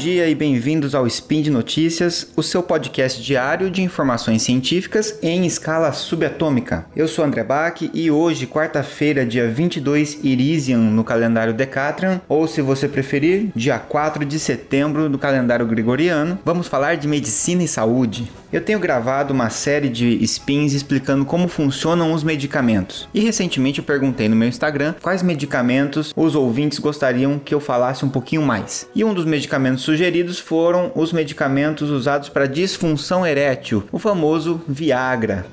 dia e bem-vindos ao Spin de Notícias, o seu podcast diário de informações científicas em escala subatômica. Eu sou André Bach e hoje, quarta-feira, dia 22 Irisian no calendário Decatrian, ou se você preferir, dia 4 de setembro no calendário gregoriano, vamos falar de medicina e saúde. Eu tenho gravado uma série de spins explicando como funcionam os medicamentos. E recentemente eu perguntei no meu Instagram quais medicamentos os ouvintes gostariam que eu falasse um pouquinho mais. E um dos medicamentos sugeridos foram os medicamentos usados para disfunção erétil, o famoso Viagra.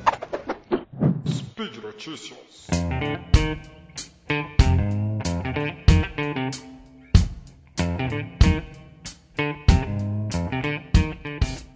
Speed Notícias.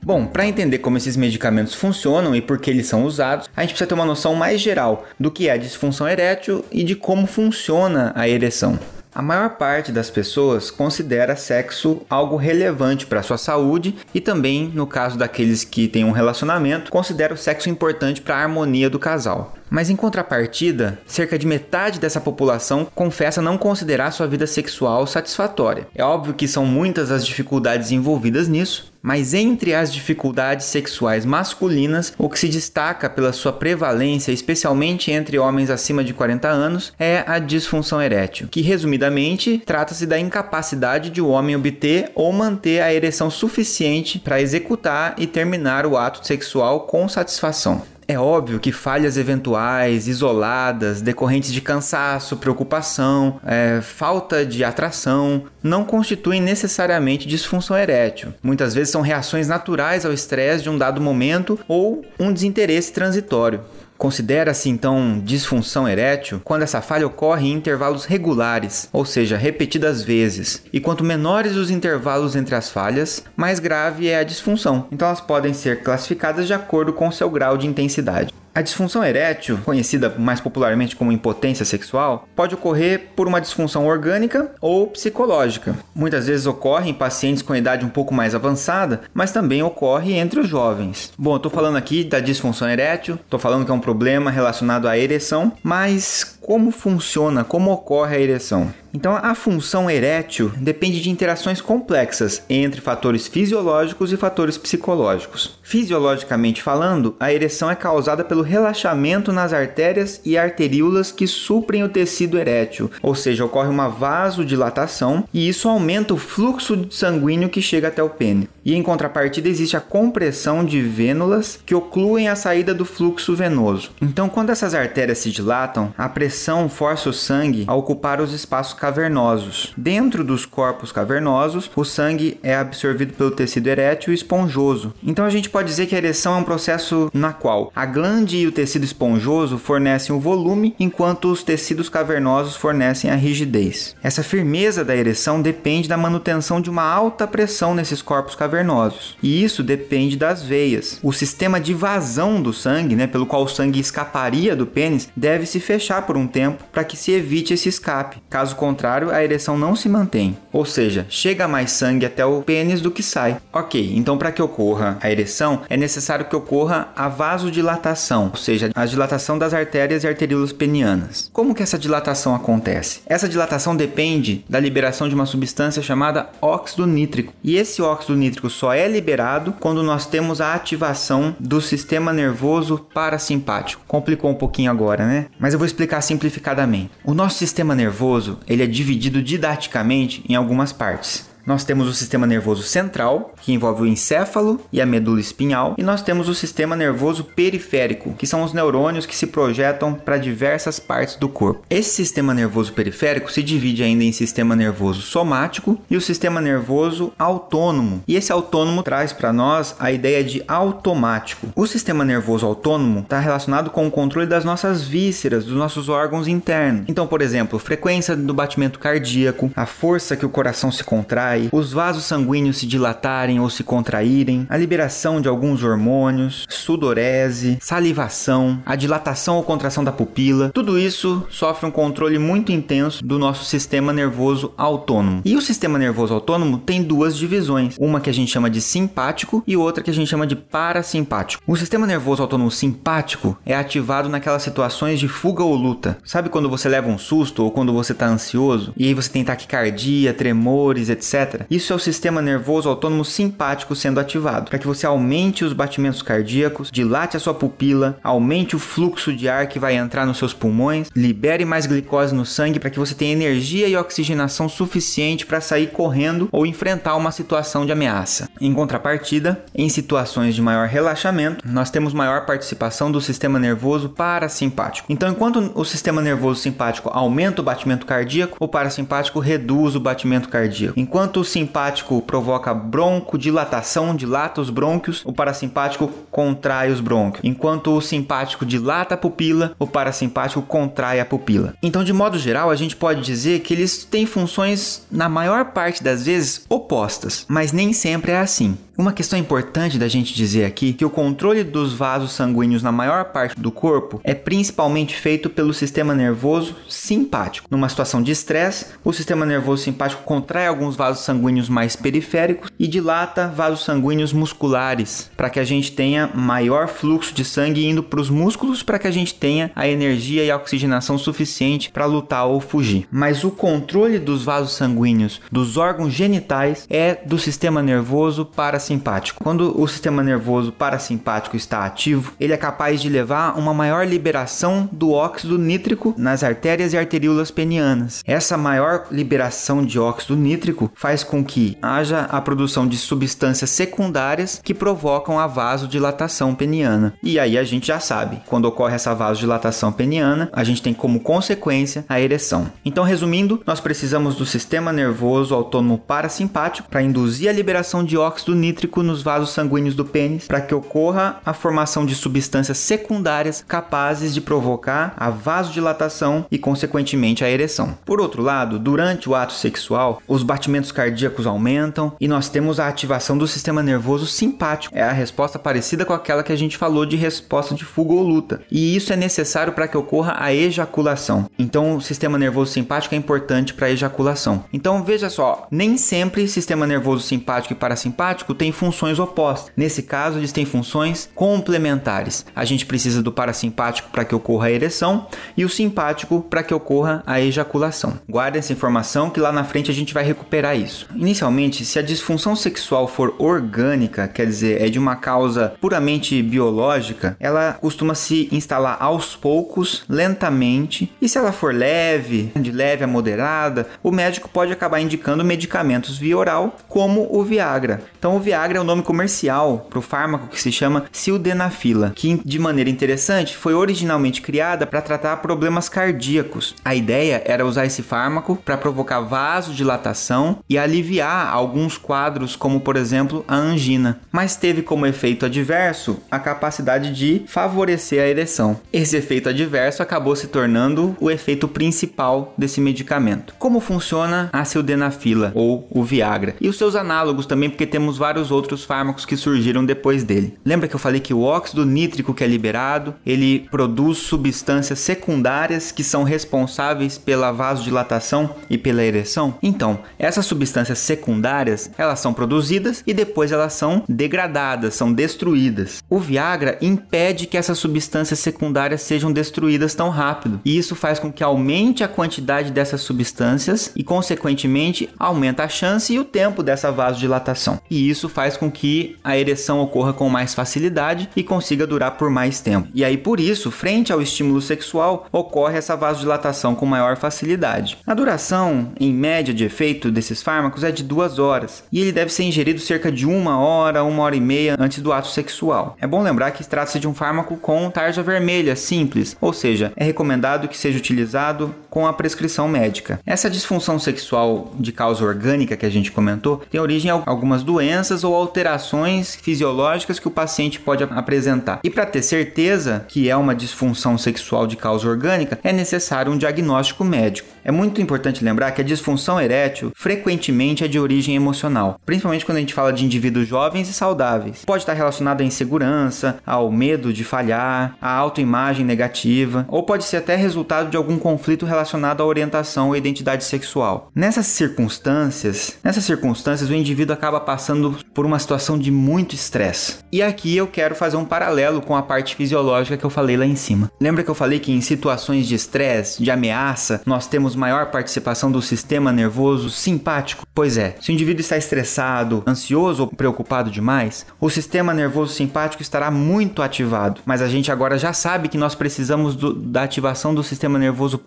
Bom, para entender como esses medicamentos funcionam e por que eles são usados, a gente precisa ter uma noção mais geral do que é a disfunção erétil e de como funciona a ereção. A maior parte das pessoas considera sexo algo relevante para sua saúde e também, no caso daqueles que têm um relacionamento, considera o sexo importante para a harmonia do casal. Mas em contrapartida, cerca de metade dessa população confessa não considerar sua vida sexual satisfatória. É óbvio que são muitas as dificuldades envolvidas nisso, mas entre as dificuldades sexuais masculinas, o que se destaca pela sua prevalência, especialmente entre homens acima de 40 anos, é a disfunção erétil, que resumidamente trata-se da incapacidade de o homem obter ou manter a ereção suficiente para executar e terminar o ato sexual com satisfação. É óbvio que falhas eventuais, isoladas, decorrentes de cansaço, preocupação, é, falta de atração, não constituem necessariamente disfunção erétil. Muitas vezes são reações naturais ao estresse de um dado momento ou um desinteresse transitório. Considera-se então disfunção erétil quando essa falha ocorre em intervalos regulares, ou seja, repetidas vezes. E quanto menores os intervalos entre as falhas, mais grave é a disfunção. Então elas podem ser classificadas de acordo com seu grau de intensidade. A disfunção erétil, conhecida mais popularmente como impotência sexual, pode ocorrer por uma disfunção orgânica ou psicológica. Muitas vezes ocorre em pacientes com idade um pouco mais avançada, mas também ocorre entre os jovens. Bom, eu tô falando aqui da disfunção erétil, tô falando que é um problema relacionado à ereção, mas como funciona, como ocorre a ereção? Então, a função erétil depende de interações complexas entre fatores fisiológicos e fatores psicológicos. Fisiologicamente falando, a ereção é causada pelo relaxamento nas artérias e arteríolas que suprem o tecido erétil, ou seja, ocorre uma vasodilatação e isso aumenta o fluxo sanguíneo que chega até o pênis. E em contrapartida existe a compressão de vênulas que ocluem a saída do fluxo venoso. Então, quando essas artérias se dilatam, a pressão força o sangue a ocupar os espaços cavernosos. Dentro dos corpos cavernosos, o sangue é absorvido pelo tecido erétil e esponjoso. Então a gente pode dizer que a ereção é um processo na qual a glande e o tecido esponjoso fornecem o volume, enquanto os tecidos cavernosos fornecem a rigidez. Essa firmeza da ereção depende da manutenção de uma alta pressão nesses corpos cavernosos. E isso depende das veias. O sistema de vazão do sangue, né, pelo qual o sangue escaparia do pênis, deve se fechar por um tempo para que se evite esse escape. Caso contrário, a ereção não se mantém. Ou seja, chega mais sangue até o pênis do que sai. Ok, então para que ocorra a ereção, é necessário que ocorra a vasodilatação, ou seja, a dilatação das artérias e arteríolas penianas. Como que essa dilatação acontece? Essa dilatação depende da liberação de uma substância chamada óxido nítrico. E esse óxido nítrico só é liberado quando nós temos a ativação do sistema nervoso parasimpático. Complicou um pouquinho agora, né? Mas eu vou explicar simplificadamente. O nosso sistema nervoso, ele é dividido didaticamente em algumas partes. Nós temos o sistema nervoso central, que envolve o encéfalo e a medula espinhal, e nós temos o sistema nervoso periférico, que são os neurônios que se projetam para diversas partes do corpo. Esse sistema nervoso periférico se divide ainda em sistema nervoso somático e o sistema nervoso autônomo. E esse autônomo traz para nós a ideia de automático. O sistema nervoso autônomo está relacionado com o controle das nossas vísceras, dos nossos órgãos internos. Então, por exemplo, frequência do batimento cardíaco, a força que o coração se contrai os vasos sanguíneos se dilatarem ou se contraírem, a liberação de alguns hormônios, sudorese, salivação, a dilatação ou contração da pupila, tudo isso sofre um controle muito intenso do nosso sistema nervoso autônomo. E o sistema nervoso autônomo tem duas divisões, uma que a gente chama de simpático e outra que a gente chama de parasimpático. O sistema nervoso autônomo simpático é ativado naquelas situações de fuga ou luta. Sabe quando você leva um susto ou quando você está ansioso e aí você tem taquicardia, tremores, etc Isso é o sistema nervoso autônomo simpático sendo ativado, para que você aumente os batimentos cardíacos, dilate a sua pupila, aumente o fluxo de ar que vai entrar nos seus pulmões, libere mais glicose no sangue para que você tenha energia e oxigenação suficiente para sair correndo ou enfrentar uma situação de ameaça. Em contrapartida, em situações de maior relaxamento, nós temos maior participação do sistema nervoso parasimpático. Então, enquanto o sistema nervoso simpático aumenta o batimento cardíaco, o parasimpático reduz o batimento cardíaco. Enquanto o simpático provoca broncodilatação, dilata os brônquios, o parasimpático contrai os brônquios. Enquanto o simpático dilata a pupila, o parasimpático contrai a pupila. Então, de modo geral, a gente pode dizer que eles têm funções, na maior parte das vezes, opostas, mas nem sempre é assim. Uma questão importante da gente dizer aqui que o controle dos vasos sanguíneos na maior parte do corpo é principalmente feito pelo sistema nervoso simpático. Numa situação de estresse, o sistema nervoso simpático contrai alguns vasos sanguíneos mais periféricos e dilata vasos sanguíneos musculares, para que a gente tenha maior fluxo de sangue indo para os músculos, para que a gente tenha a energia e a oxigenação suficiente para lutar ou fugir. Mas o controle dos vasos sanguíneos dos órgãos genitais é do sistema nervoso para parasimpático. Quando o sistema nervoso parasimpático está ativo, ele é capaz de levar uma maior liberação do óxido nítrico nas artérias e arteríolas penianas. Essa maior liberação de óxido nítrico faz com que haja a produção de substâncias secundárias que provocam a vasodilatação peniana. E aí a gente já sabe, quando ocorre essa vasodilatação peniana, a gente tem como consequência a ereção. Então, resumindo, nós precisamos do sistema nervoso autônomo parasimpático para induzir a liberação de óxido nítrico nítrico nos vasos sanguíneos do pênis para que ocorra a formação de substâncias secundárias capazes de provocar a vasodilatação e, consequentemente, a ereção. Por outro lado, durante o ato sexual, os batimentos cardíacos aumentam e nós temos a ativação do sistema nervoso simpático. É a resposta parecida com aquela que a gente falou de resposta de fuga ou luta. E isso é necessário para que ocorra a ejaculação. Então, o sistema nervoso simpático é importante para a ejaculação. Então, veja só, nem sempre sistema nervoso simpático e parasimpático tem funções opostas. Nesse caso, eles têm funções complementares. A gente precisa do parasimpático para que ocorra a ereção e o simpático para que ocorra a ejaculação. Guarde essa informação que lá na frente a gente vai recuperar isso. Inicialmente, se a disfunção sexual for orgânica, quer dizer, é de uma causa puramente biológica, ela costuma se instalar aos poucos, lentamente, e se ela for leve, de leve a moderada, o médico pode acabar indicando medicamentos via oral, como o Viagra. Então, o Viagra Viagra é o nome comercial para o fármaco que se chama sildenafila, que de maneira interessante foi originalmente criada para tratar problemas cardíacos. A ideia era usar esse fármaco para provocar vasodilatação e aliviar alguns quadros, como por exemplo a angina, mas teve como efeito adverso a capacidade de favorecer a ereção. Esse efeito adverso acabou se tornando o efeito principal desse medicamento. Como funciona a sildenafila ou o Viagra? E os seus análogos também, porque temos vários outros fármacos que surgiram depois dele. Lembra que eu falei que o óxido nítrico que é liberado, ele produz substâncias secundárias que são responsáveis pela vasodilatação e pela ereção? Então, essas substâncias secundárias, elas são produzidas e depois elas são degradadas, são destruídas. O Viagra impede que essas substâncias secundárias sejam destruídas tão rápido, e isso faz com que aumente a quantidade dessas substâncias e consequentemente aumenta a chance e o tempo dessa vasodilatação. E isso faz com que a ereção ocorra com mais facilidade e consiga durar por mais tempo. E aí, por isso, frente ao estímulo sexual, ocorre essa vasodilatação com maior facilidade. A duração, em média, de efeito desses fármacos é de duas horas e ele deve ser ingerido cerca de uma hora, uma hora e meia antes do ato sexual. É bom lembrar que trata-se de um fármaco com tarja vermelha simples, ou seja, é recomendado que seja utilizado com a prescrição médica. Essa disfunção sexual de causa orgânica que a gente comentou tem origem em algumas doenças ou alterações fisiológicas que o paciente pode apresentar. E para ter certeza que é uma disfunção sexual de causa orgânica, é necessário um diagnóstico médico. É muito importante lembrar que a disfunção erétil frequentemente é de origem emocional, principalmente quando a gente fala de indivíduos jovens e saudáveis. Pode estar relacionado à insegurança, ao medo de falhar, à autoimagem negativa, ou pode ser até resultado de algum conflito relacionado à orientação ou identidade sexual. Nessas circunstâncias, nessas circunstâncias o indivíduo acaba passando por uma situação de muito estresse. E aqui eu quero fazer um paralelo com a parte fisiológica que eu falei lá em cima. Lembra que eu falei que em situações de estresse, de ameaça, nós temos maior participação do sistema nervoso simpático? Pois é, se o indivíduo está estressado, ansioso ou preocupado demais, o sistema nervoso simpático estará muito ativado. Mas a gente agora já sabe que nós precisamos do, da ativação do sistema nervoso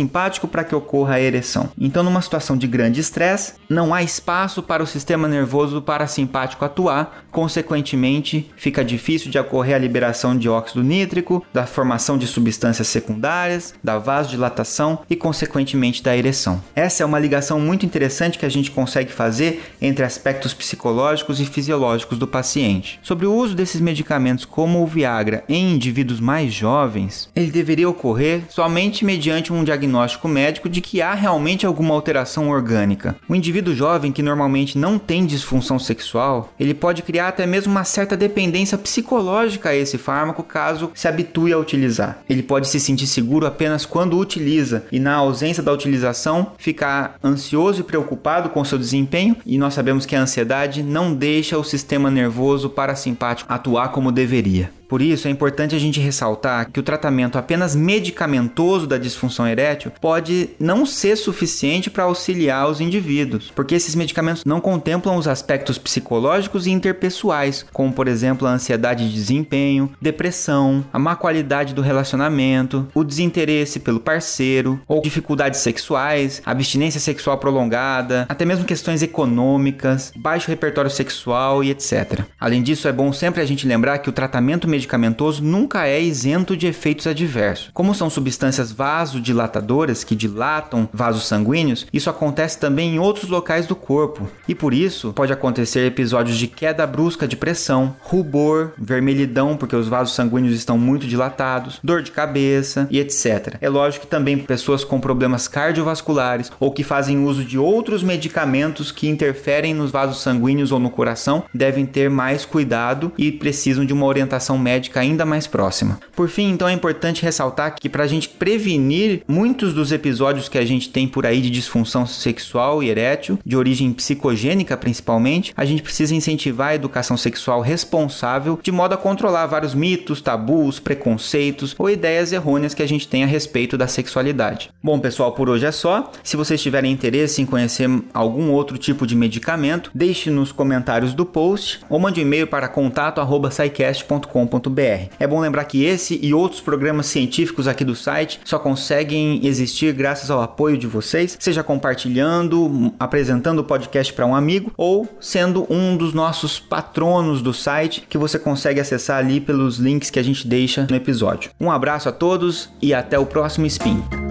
parasimpático para que ocorra a ereção. Então, numa situação de grande estresse, não há espaço para o sistema nervoso parasimpático atuar, consequentemente, fica difícil de ocorrer a liberação de óxido nítrico, da formação de substâncias secundárias, da vasodilatação e, consequentemente, da ereção. Essa é uma ligação muito interessante que a gente consegue fazer entre aspectos psicológicos e fisiológicos do paciente. Sobre o uso desses medicamentos, como o Viagra, em indivíduos mais jovens, ele deveria ocorrer somente mediante um diagnóstico médico de que há realmente alguma alteração orgânica. O indivíduo jovem que normalmente não tem disfunção sexual, ele pode criar até mesmo uma certa dependência psicológica a esse fármaco caso se habitue a utilizar. Ele pode se sentir seguro apenas quando utiliza e na ausência da utilização ficar ansioso e preocupado com seu desempenho e nós sabemos que a ansiedade não deixa o sistema nervoso parasimpático atuar como deveria. Por isso, é importante a gente ressaltar que o tratamento apenas medicamentoso da disfunção erétil pode não ser suficiente para auxiliar os indivíduos, porque esses medicamentos não contemplam os aspectos psicológicos e interpessoais, como por exemplo a ansiedade de desempenho, depressão, a má qualidade do relacionamento, o desinteresse pelo parceiro, ou dificuldades sexuais, abstinência sexual prolongada, até mesmo questões econômicas, baixo repertório sexual e etc. Além disso, é bom sempre a gente lembrar que o tratamento medicamentoso nunca é isento de efeitos adversos. Como são substâncias vasodilatadoras que dilatam vasos sanguíneos, isso acontece também em outros locais do corpo. E por isso, pode acontecer episódios de queda brusca de pressão, rubor, vermelhidão porque os vasos sanguíneos estão muito dilatados, dor de cabeça e etc. É lógico que também pessoas com problemas cardiovasculares ou que fazem uso de outros medicamentos que interferem nos vasos sanguíneos ou no coração devem ter mais cuidado e precisam de uma orientação médica médica ainda mais próxima. Por fim, então é importante ressaltar que para a gente prevenir muitos dos episódios que a gente tem por aí de disfunção sexual e erétil, de origem psicogênica principalmente, a gente precisa incentivar a educação sexual responsável de modo a controlar vários mitos, tabus, preconceitos ou ideias errôneas que a gente tem a respeito da sexualidade. Bom, pessoal, por hoje é só. Se vocês tiverem interesse em conhecer algum outro tipo de medicamento, deixe nos comentários do post ou mande um e-mail para contato@saicast.com é bom lembrar que esse e outros programas científicos aqui do site só conseguem existir graças ao apoio de vocês, seja compartilhando, apresentando o podcast para um amigo ou sendo um dos nossos patronos do site que você consegue acessar ali pelos links que a gente deixa no episódio. Um abraço a todos e até o próximo Spin.